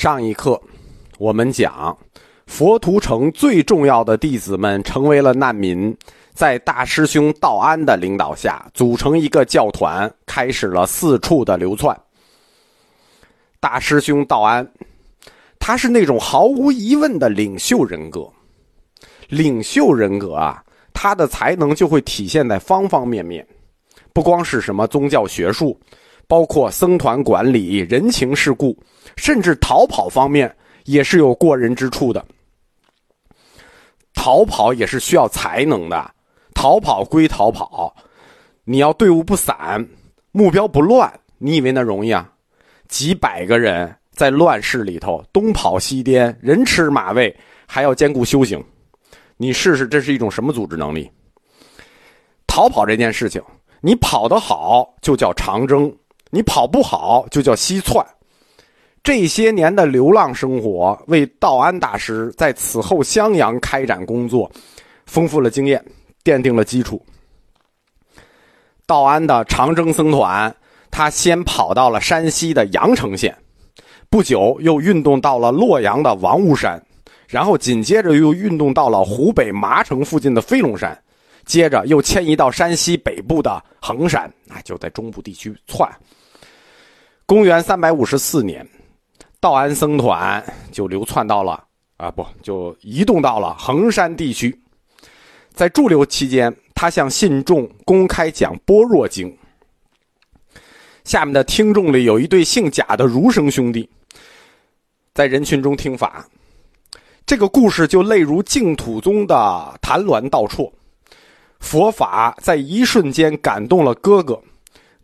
上一课，我们讲佛图城最重要的弟子们成为了难民，在大师兄道安的领导下，组成一个教团，开始了四处的流窜。大师兄道安，他是那种毫无疑问的领袖人格。领袖人格啊，他的才能就会体现在方方面面，不光是什么宗教学术，包括僧团管理、人情世故。甚至逃跑方面也是有过人之处的。逃跑也是需要才能的。逃跑归逃跑，你要队伍不散，目标不乱。你以为那容易啊？几百个人在乱世里头东跑西颠，人吃马喂，还要兼顾修行。你试试，这是一种什么组织能力？逃跑这件事情，你跑得好就叫长征，你跑不好就叫西窜。这些年的流浪生活，为道安大师在此后襄阳开展工作，丰富了经验，奠定了基础。道安的长征僧团，他先跑到了山西的阳城县，不久又运动到了洛阳的王屋山，然后紧接着又运动到了湖北麻城附近的飞龙山，接着又迁移到山西北部的衡山，那，就在中部地区窜。公元三百五十四年。道安僧团就流窜到了啊，不就移动到了衡山地区。在驻留期间，他向信众公开讲《般若经》。下面的听众里有一对姓贾的儒生兄弟，在人群中听法。这个故事就类如净土宗的谭鸾道绰，佛法在一瞬间感动了哥哥，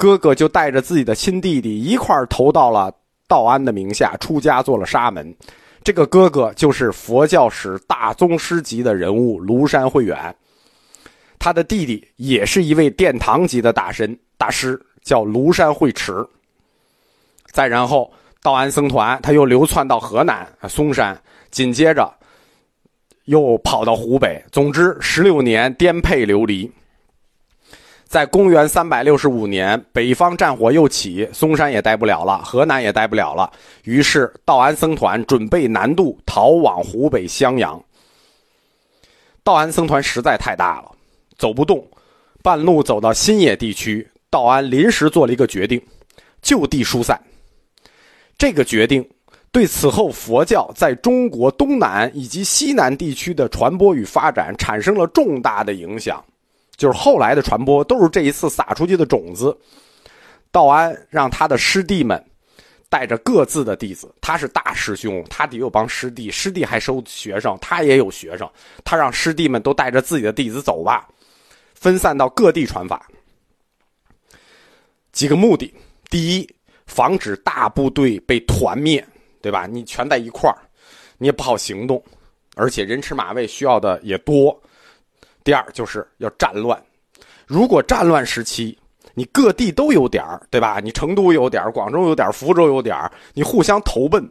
哥哥就带着自己的亲弟弟一块投到了。道安的名下出家做了沙门，这个哥哥就是佛教史大宗师级的人物庐山慧远，他的弟弟也是一位殿堂级的大神大师，叫庐山慧持。再然后，道安僧团他又流窜到河南嵩山，紧接着又跑到湖北，总之十六年颠沛流离。在公元三百六十五年，北方战火又起，嵩山也待不了了，河南也待不了了。于是道安僧团准备南渡，逃往湖北襄阳。道安僧团实在太大了，走不动，半路走到新野地区，道安临时做了一个决定，就地疏散。这个决定对此后佛教在中国东南以及西南地区的传播与发展产生了重大的影响。就是后来的传播都是这一次撒出去的种子。道安让他的师弟们带着各自的弟子，他是大师兄，他得有帮师弟，师弟还收学生，他也有学生。他让师弟们都带着自己的弟子走吧，分散到各地传法。几个目的：第一，防止大部队被团灭，对吧？你全在一块儿，你也不好行动，而且人吃马喂，需要的也多。第二就是要战乱，如果战乱时期你各地都有点儿对吧？你成都有点儿广州有点福州有点你互相投奔，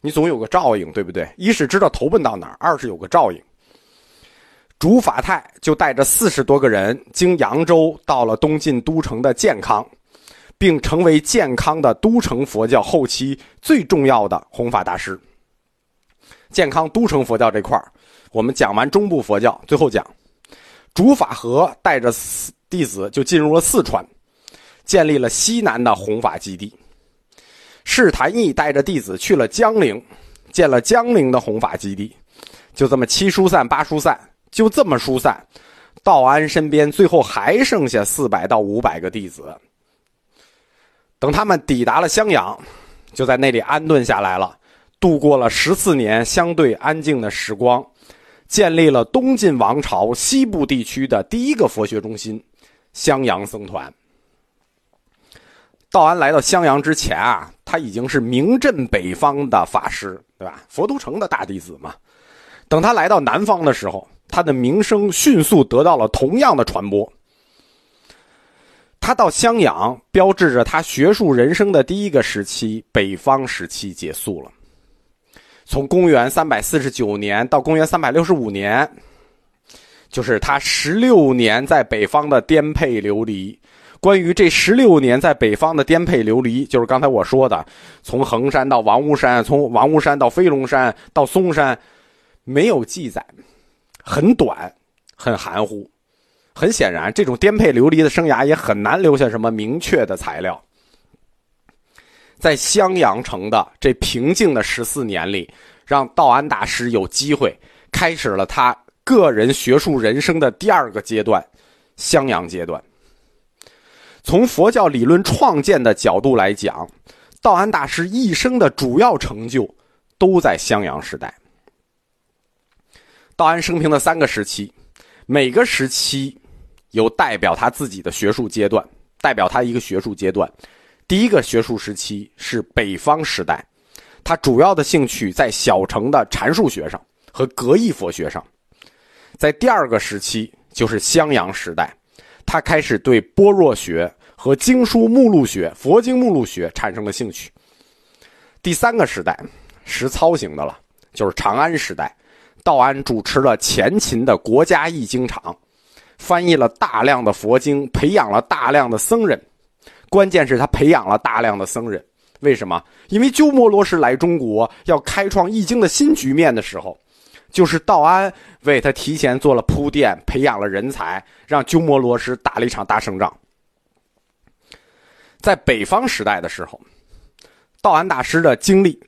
你总有个照应，对不对？一是知道投奔到哪儿，二是有个照应。主法泰就带着四十多个人经扬州到了东晋都城的建康，并成为建康的都城佛教后期最重要的弘法大师。建康都城佛教这块我们讲完中部佛教，最后讲。竺法和带着弟子就进入了四川，建立了西南的弘法基地。释坛义带着弟子去了江陵，建了江陵的弘法基地。就这么七疏散八疏散，就这么疏散。道安身边最后还剩下四百到五百个弟子。等他们抵达了襄阳，就在那里安顿下来了，度过了十四年相对安静的时光。建立了东晋王朝西部地区的第一个佛学中心——襄阳僧团。道安来到襄阳之前啊，他已经是名震北方的法师，对吧？佛都城的大弟子嘛。等他来到南方的时候，他的名声迅速得到了同样的传播。他到襄阳，标志着他学术人生的第一个时期——北方时期结束了。从公元三百四十九年到公元三百六十五年，就是他十六年在北方的颠沛流离。关于这十六年在北方的颠沛流离，就是刚才我说的，从衡山到王屋山，从王屋山到飞龙山到嵩山，没有记载，很短，很含糊。很显然，这种颠沛流离的生涯也很难留下什么明确的材料。在襄阳城的这平静的十四年里，让道安大师有机会开始了他个人学术人生的第二个阶段——襄阳阶段。从佛教理论创建的角度来讲，道安大师一生的主要成就都在襄阳时代。道安生平的三个时期，每个时期有代表他自己的学术阶段，代表他一个学术阶段。第一个学术时期是北方时代，他主要的兴趣在小乘的禅术学上和格义佛学上。在第二个时期就是襄阳时代。他开始对般若学和经书目录学、佛经目录学产生了兴趣。第三个时代，实操型的了，就是长安时代。道安主持了前秦的国家译经场，翻译了大量的佛经，培养了大量的僧人。关键是他培养了大量的僧人。为什么？因为鸠摩罗什来中国要开创易经的新局面的时候。就是道安为他提前做了铺垫，培养了人才，让鸠摩罗什打了一场大胜仗。在北方时代的时候，道安大师的精力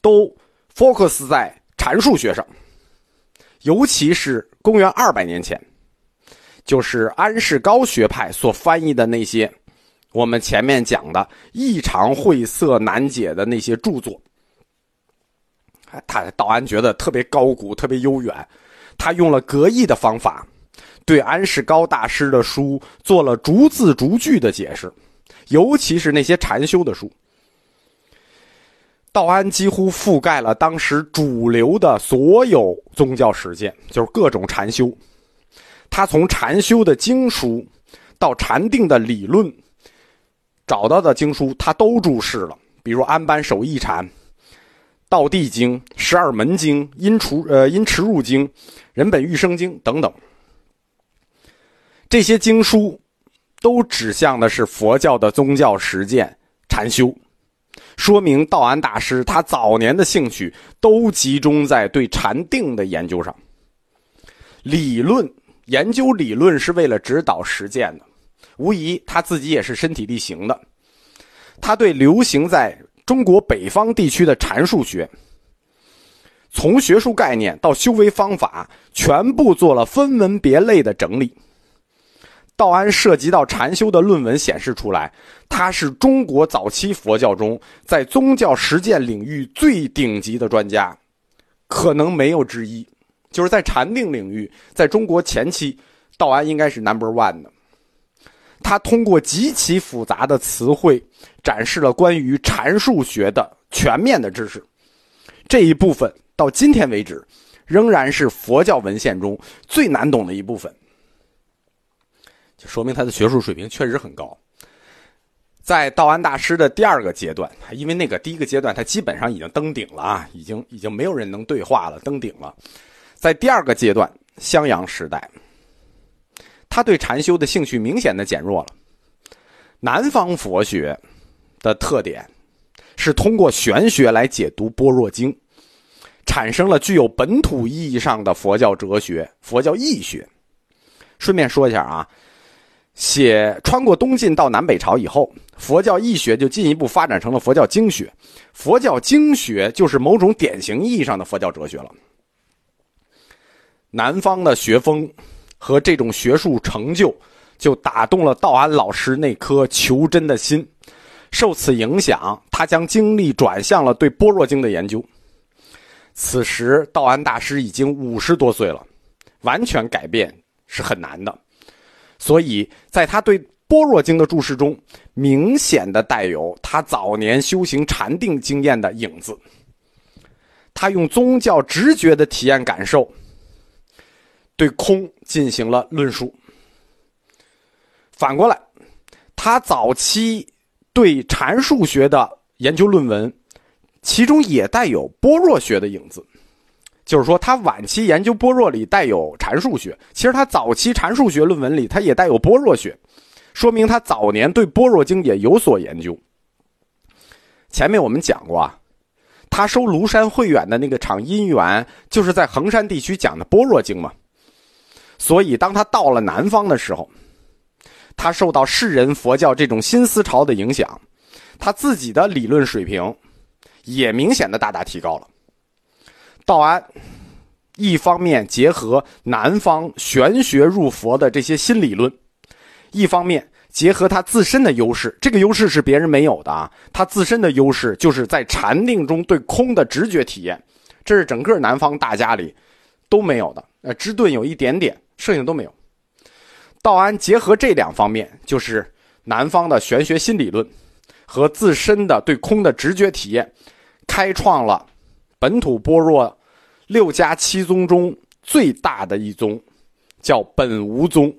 都 focus 在禅术学上，尤其是公元二百年前，就是安世高学派所翻译的那些我们前面讲的异常晦涩难解的那些著作。他道安觉得特别高古，特别悠远。他用了格义的方法，对安世高大师的书做了逐字逐句的解释，尤其是那些禅修的书。道安几乎覆盖了当时主流的所有宗教实践，就是各种禅修。他从禅修的经书到禅定的理论，找到的经书他都注释了，比如安般守义禅。道地经、十二门经、因除呃因持入经、人本欲生经等等，这些经书都指向的是佛教的宗教实践禅修，说明道安大师他早年的兴趣都集中在对禅定的研究上。理论研究理论是为了指导实践的，无疑他自己也是身体力行的，他对流行在。中国北方地区的禅术学，从学术概念到修为方法，全部做了分门别类的整理。道安涉及到禅修的论文显示出来，他是中国早期佛教中在宗教实践领域最顶级的专家，可能没有之一。就是在禅定领域，在中国前期，道安应该是 number one 的。他通过极其复杂的词汇，展示了关于禅术学的全面的知识。这一部分到今天为止，仍然是佛教文献中最难懂的一部分。就说明他的学术水平确实很高。在道安大师的第二个阶段，因为那个第一个阶段他基本上已经登顶了啊，已经已经没有人能对话了，登顶了。在第二个阶段，襄阳时代。他对禅修的兴趣明显的减弱了。南方佛学的特点是通过玄学来解读般若经，产生了具有本土意义上的佛教哲学、佛教义学。顺便说一下啊，写穿过东晋到南北朝以后，佛教义学就进一步发展成了佛教经学。佛教经学就是某种典型意义上的佛教哲学了。南方的学风。和这种学术成就，就打动了道安老师那颗求真的心。受此影响，他将精力转向了对般若经的研究。此时，道安大师已经五十多岁了，完全改变是很难的。所以，在他对般若经的注释中，明显的带有他早年修行禅定经验的影子。他用宗教直觉的体验感受。对空进行了论述。反过来，他早期对禅术学的研究论文，其中也带有般若学的影子。就是说，他晚期研究般若里带有禅术学，其实他早期禅术学论文里他也带有般若学。说明他早年对般若经也有所研究。前面我们讲过啊，他收庐山慧远的那个场因缘，就是在衡山地区讲的般若经嘛。所以，当他到了南方的时候，他受到世人佛教这种新思潮的影响，他自己的理论水平也明显的大大提高了。道安一方面结合南方玄学入佛的这些新理论，一方面结合他自身的优势，这个优势是别人没有的啊。他自身的优势就是在禅定中对空的直觉体验，这是整个南方大家里都没有的。呃，知顿有一点点，剩下的都没有。道安结合这两方面，就是南方的玄学新理论和自身的对空的直觉体验，开创了本土般若六家七宗中最大的一宗，叫本无宗。